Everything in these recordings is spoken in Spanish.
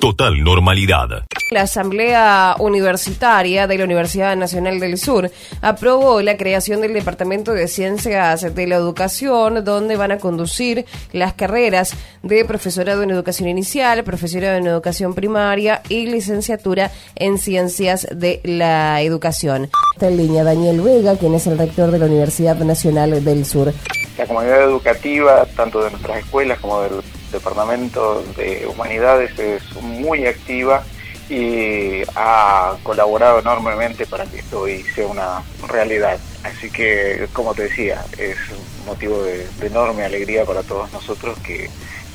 Total normalidad. La Asamblea Universitaria de la Universidad Nacional del Sur aprobó la creación del Departamento de Ciencias de la Educación, donde van a conducir las carreras de profesorado en educación inicial, profesorado en educación primaria y licenciatura en ciencias de la educación. Está en línea Daniel Vega, quien es el rector de la Universidad Nacional del Sur. La comunidad educativa, tanto de nuestras escuelas como del Departamento de Humanidades, es muy activa y ha colaborado enormemente para que esto hoy sea una realidad. Así que, como te decía, es un motivo de, enorme alegría para todos nosotros que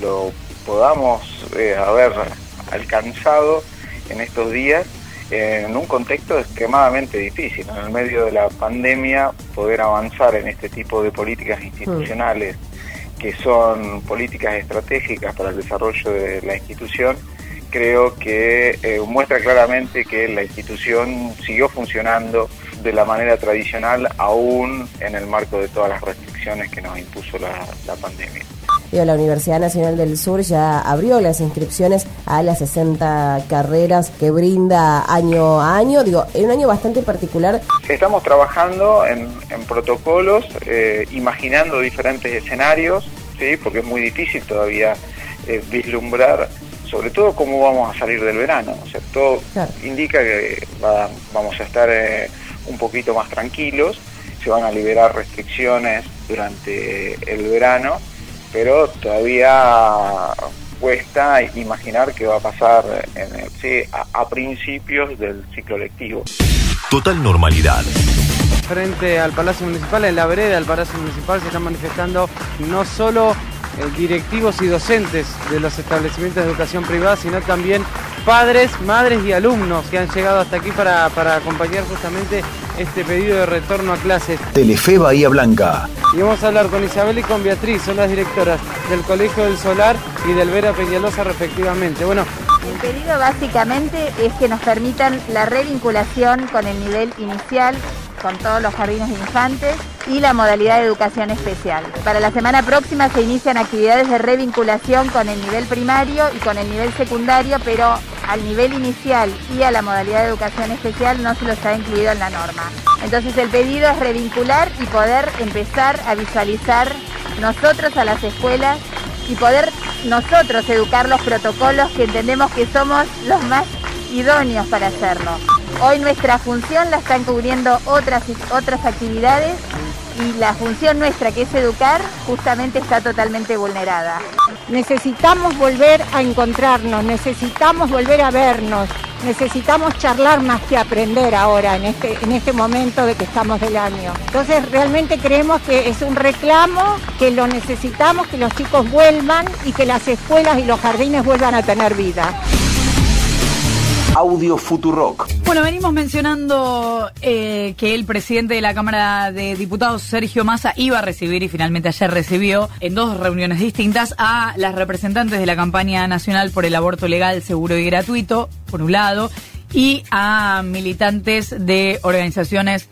lo podamos eh, haber alcanzado en estos días en un contexto extremadamente difícil. En el medio de la pandemia, poder avanzar en este tipo de políticas institucionales que son políticas estratégicas para el desarrollo de la institución creo que eh, muestra claramente que la institución siguió funcionando de la manera tradicional aún en el marco de todas las restricciones que nos impuso la, pandemia. La Universidad Nacional del Sur ya abrió las inscripciones a las 60 carreras que brinda año a año, digo, en un año bastante particular. Estamos trabajando en, protocolos, eh, imaginando diferentes escenarios, ¿sí? porque es muy difícil todavía eh, vislumbrar sobre todo cómo vamos a salir del verano. O sea, todo indica que vamos a estar eh, un poquito más tranquilos, se van a liberar restricciones durante el verano, pero todavía cuesta imaginar qué va a pasar en el, a, principios del ciclo lectivo. Total normalidad frente al Palacio Municipal, en la vereda del Palacio Municipal se están manifestando no solo eh, directivos y docentes de los establecimientos de educación privada, sino también padres, madres y alumnos que han llegado hasta aquí para, para acompañar justamente este pedido de retorno a clases. Telefe Bahía Blanca. Y vamos a hablar con Isabel y con Beatriz, son las directoras del Colegio del Solar y del Vera Peñalosa respectivamente. Bueno, el pedido básicamente es que nos permitan la revinculación con el nivel inicial con todos los jardines de infantes y la modalidad de educación especial. Para la semana próxima se inician actividades de revinculación con el nivel primario y con el nivel secundario, pero al nivel inicial y a la modalidad de educación especial no se los ha incluido en la norma. Entonces el pedido es revincular y poder empezar a visualizar nosotros a las escuelas y poder nosotros educar los protocolos que entendemos que somos los más idóneos para hacerlo. Hoy nuestra función la están cubriendo otras, otras actividades y la función nuestra, que es educar, justamente está totalmente vulnerada. Necesitamos volver a encontrarnos, necesitamos volver a vernos, necesitamos charlar más que aprender ahora en este, en este momento de que estamos del año. Entonces realmente creemos que es un reclamo, que lo necesitamos, que los chicos vuelvan y que las escuelas y los jardines vuelvan a tener vida. Audio Futurock. Bueno, venimos mencionando eh, que el presidente de la Cámara de Diputados, Sergio Massa, iba a recibir y finalmente ayer recibió en dos reuniones distintas a las representantes de la campaña nacional por el aborto legal, seguro y gratuito, por un lado, y a militantes de organizaciones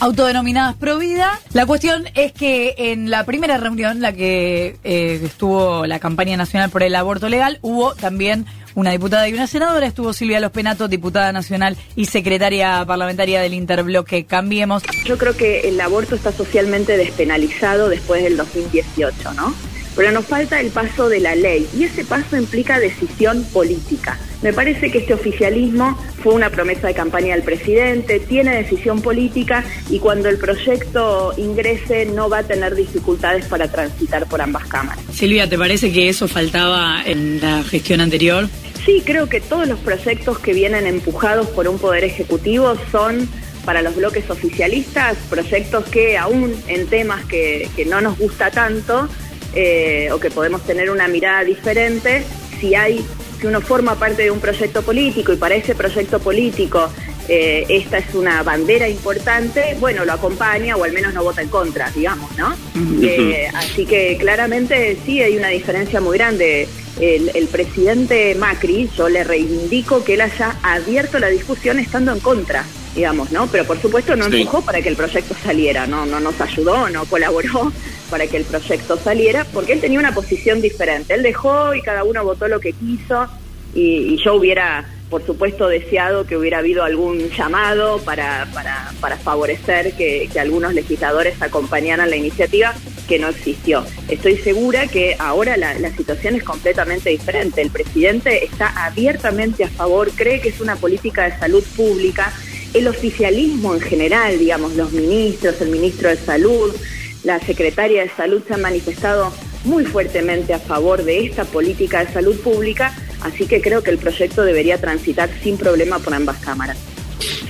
autodenominadas Provida. La cuestión es que en la primera reunión, la que eh, estuvo la campaña nacional por el aborto legal, hubo también una diputada y una senadora. Estuvo Silvia Los Penato, diputada nacional y secretaria parlamentaria del Interbloque Cambiemos. Yo creo que el aborto está socialmente despenalizado después del 2018, ¿no? Pero nos falta el paso de la ley y ese paso implica decisión política. Me parece que este oficialismo fue una promesa de campaña del presidente, tiene decisión política y cuando el proyecto ingrese no va a tener dificultades para transitar por ambas cámaras. Silvia, ¿te parece que eso faltaba en la gestión anterior? Sí, creo que todos los proyectos que vienen empujados por un poder ejecutivo son para los bloques oficialistas proyectos que aún en temas que, no nos gusta tanto eh, o que podemos tener una mirada diferente, si hay si uno forma parte de un proyecto político y para ese proyecto político eh, esta es una bandera importante, bueno, lo acompaña o al menos no vota en contra, digamos, ¿no? Eh, así que claramente sí hay una diferencia muy grande el, presidente Macri, yo le reivindico que él haya abierto la discusión estando en contra, digamos, ¿no? Pero por supuesto no empujó para que el proyecto saliera, no, no nos ayudó, no colaboró para que el proyecto saliera, porque él tenía una posición diferente. Él dejó y cada uno votó lo que quiso. y, yo hubiera, por supuesto, deseado que hubiera habido algún llamado para, para, para favorecer que, que algunos legisladores acompañaran la iniciativa, que no existió. Estoy segura que ahora la, la, situación es completamente diferente. El presidente está abiertamente a favor, cree que es una política de salud pública. El oficialismo en general, digamos, los ministros, el ministro de Salud, la secretaria de Salud se han manifestado muy fuertemente a favor de esta política de salud pública, así que creo que el proyecto debería transitar sin problema por ambas cámaras.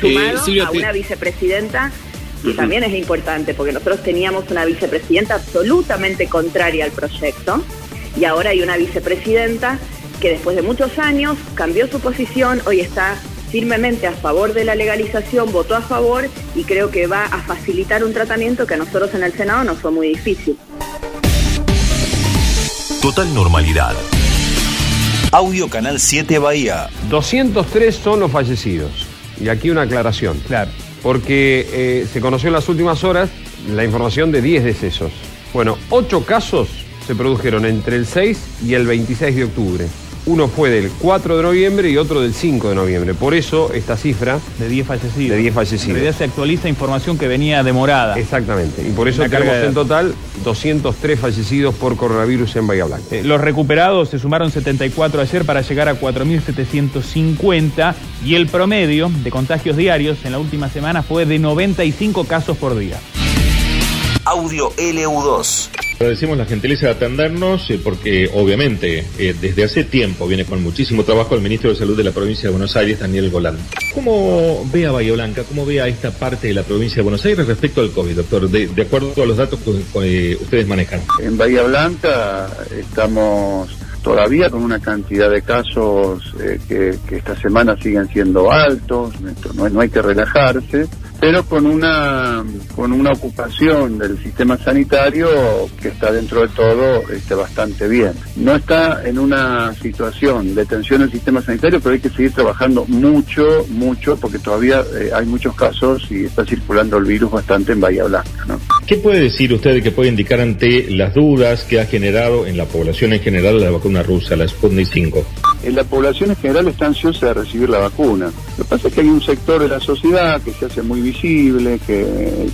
Sumado a una vicepresidenta que también es importante, porque nosotros teníamos una vicepresidenta absolutamente contraria al proyecto y ahora hay una vicepresidenta que después de muchos años cambió su posición, hoy está firmemente a favor de la legalización, votó a favor y creo que va a facilitar un tratamiento que a nosotros en el Senado nos fue muy difícil. Total normalidad. Audio Canal 7 Bahía. 203 son los fallecidos. Y aquí una aclaración. Claro. Porque eh, se conoció en las últimas horas la información de 10 decesos. Bueno, 8 casos se produjeron entre el 6 y el 26 de octubre. Uno fue del 4 de noviembre y otro del 5 de noviembre. Por eso esta cifra... De 10 fallecidos. De 10 fallecidos. En realidad se actualiza información que venía demorada. Exactamente. Y por eso tenemos en total 203 fallecidos por coronavirus en Bahía Blanca. Eh, los recuperados se sumaron 74 ayer para llegar a 4.750 y el promedio de contagios diarios en la última semana fue de 95 casos por día. Audio LU2. Agradecemos la gentileza de atendernos eh, porque obviamente eh, desde hace tiempo viene con muchísimo trabajo el ministro de Salud de la provincia de Buenos Aires, Daniel Golán. ¿Cómo ve a Bahía Blanca, cómo ve a esta parte de la provincia de Buenos Aires respecto al COVID, doctor? De, acuerdo a los datos que ustedes manejan. En Bahía Blanca estamos todavía con una cantidad de casos eh, que, que, esta semana siguen siendo altos, no, no hay que relajarse pero con una con una ocupación del sistema sanitario que está dentro de todo este, bastante bien. No está en una situación de tensión el sistema sanitario, pero hay que seguir trabajando mucho, mucho, porque todavía eh, hay muchos casos y está circulando el virus bastante en Bahía Blanca. ¿no? ¿Qué puede decir usted que puede indicar ante las dudas que ha generado en la población en general la vacuna rusa, la Sputnik 5? En la población en general está ansiosa de recibir la vacuna. Lo que pasa es que hay un sector de la sociedad que se hace muy visible, que,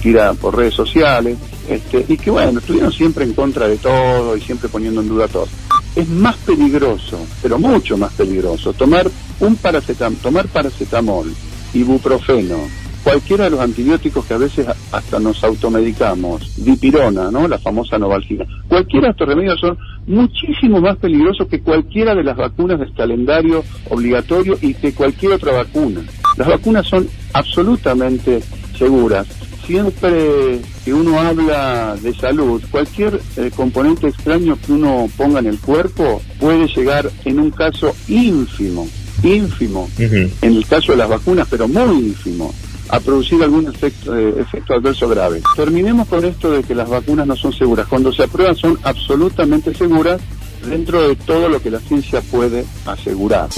tira por redes sociales, este, y que bueno, estuvieron siempre en contra de todo y siempre poniendo en duda todo. Es más peligroso, pero mucho más peligroso, tomar un paracetamol, tomar paracetamol, ibuprofeno, cualquiera de los antibióticos que a veces hasta nos automedicamos, dipirona, ¿no? La famosa novalgina. Cualquiera de estos remedios son muchísimo más peligrosos que cualquiera de las vacunas del calendario obligatorio y que cualquier otra vacuna. Las vacunas son absolutamente seguras. Siempre que uno habla de salud, cualquier eh, componente extraño que uno ponga en el cuerpo puede llegar en un caso ínfimo, ínfimo, en el caso de las vacunas, pero muy ínfimo, a producir algún efecto, eh, efecto adverso grave. Terminemos con esto de que las vacunas no son seguras. Cuando se aprueban son absolutamente seguras dentro de todo lo que la ciencia puede asegurar.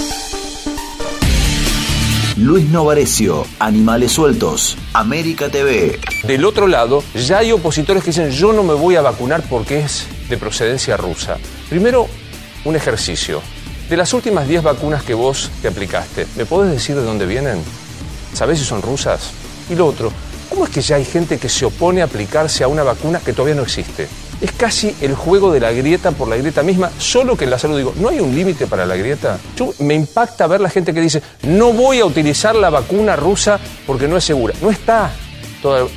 Luis Novarecio, Animales Sueltos, América TV. Del otro lado, ya hay opositores que dicen yo no me voy a vacunar porque es de procedencia rusa. Primero, un ejercicio. De las últimas 10 vacunas que vos te aplicaste, ¿me podés decir de dónde vienen? ¿Sabés si son rusas? Y lo otro, ¿cómo es que ya hay gente que se opone a aplicarse a una vacuna que todavía no existe? Es casi el juego de la grieta por la grieta misma, solo que en la salud digo, ¿no hay un límite para la grieta? me impacta ver la gente que dice, no voy a utilizar la vacuna rusa porque no es segura. No está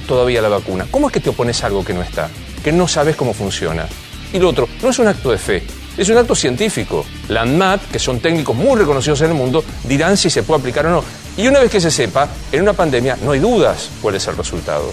todavía la vacuna. ¿Cómo es que te opones a algo que no está? Que no sabes cómo funciona. Y lo otro, no es un acto de fe, es un acto científico. La ANMAT, que son técnicos muy reconocidos en el mundo, dirán si se puede aplicar o no. Y una vez que se sepa, en una pandemia no hay dudas cuál es el resultado.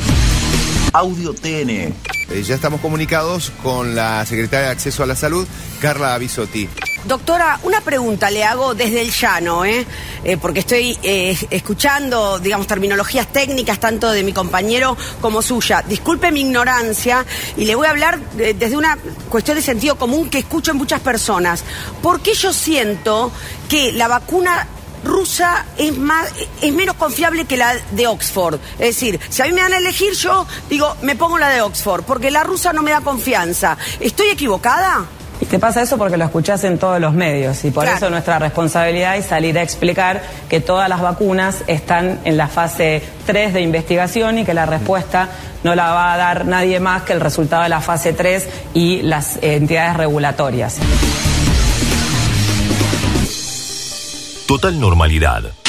Audio TN. Eh, ya estamos comunicados con la secretaria de Acceso a la Salud, Carla Bisotti. Doctora, una pregunta le hago desde el llano, ¿eh? eh porque estoy eh, escuchando, digamos, terminologías técnicas tanto de mi compañero como suya. Disculpe mi ignorancia y le voy a hablar desde una cuestión de sentido común que escucho en muchas personas. ¿Por qué yo siento que la vacuna rusa es, más, es menos confiable que la de Oxford. Es decir, si a mí me dan a elegir, yo digo, me pongo la de Oxford, porque la rusa no me da confianza. ¿Estoy equivocada? Y te pasa eso porque lo escuchás en todos los medios y por Claro. eso nuestra responsabilidad es salir a explicar que todas las vacunas están en la fase 3 de investigación y que la respuesta no la va a dar nadie más que el resultado de la fase 3 y las eh, entidades regulatorias. Total normalidad.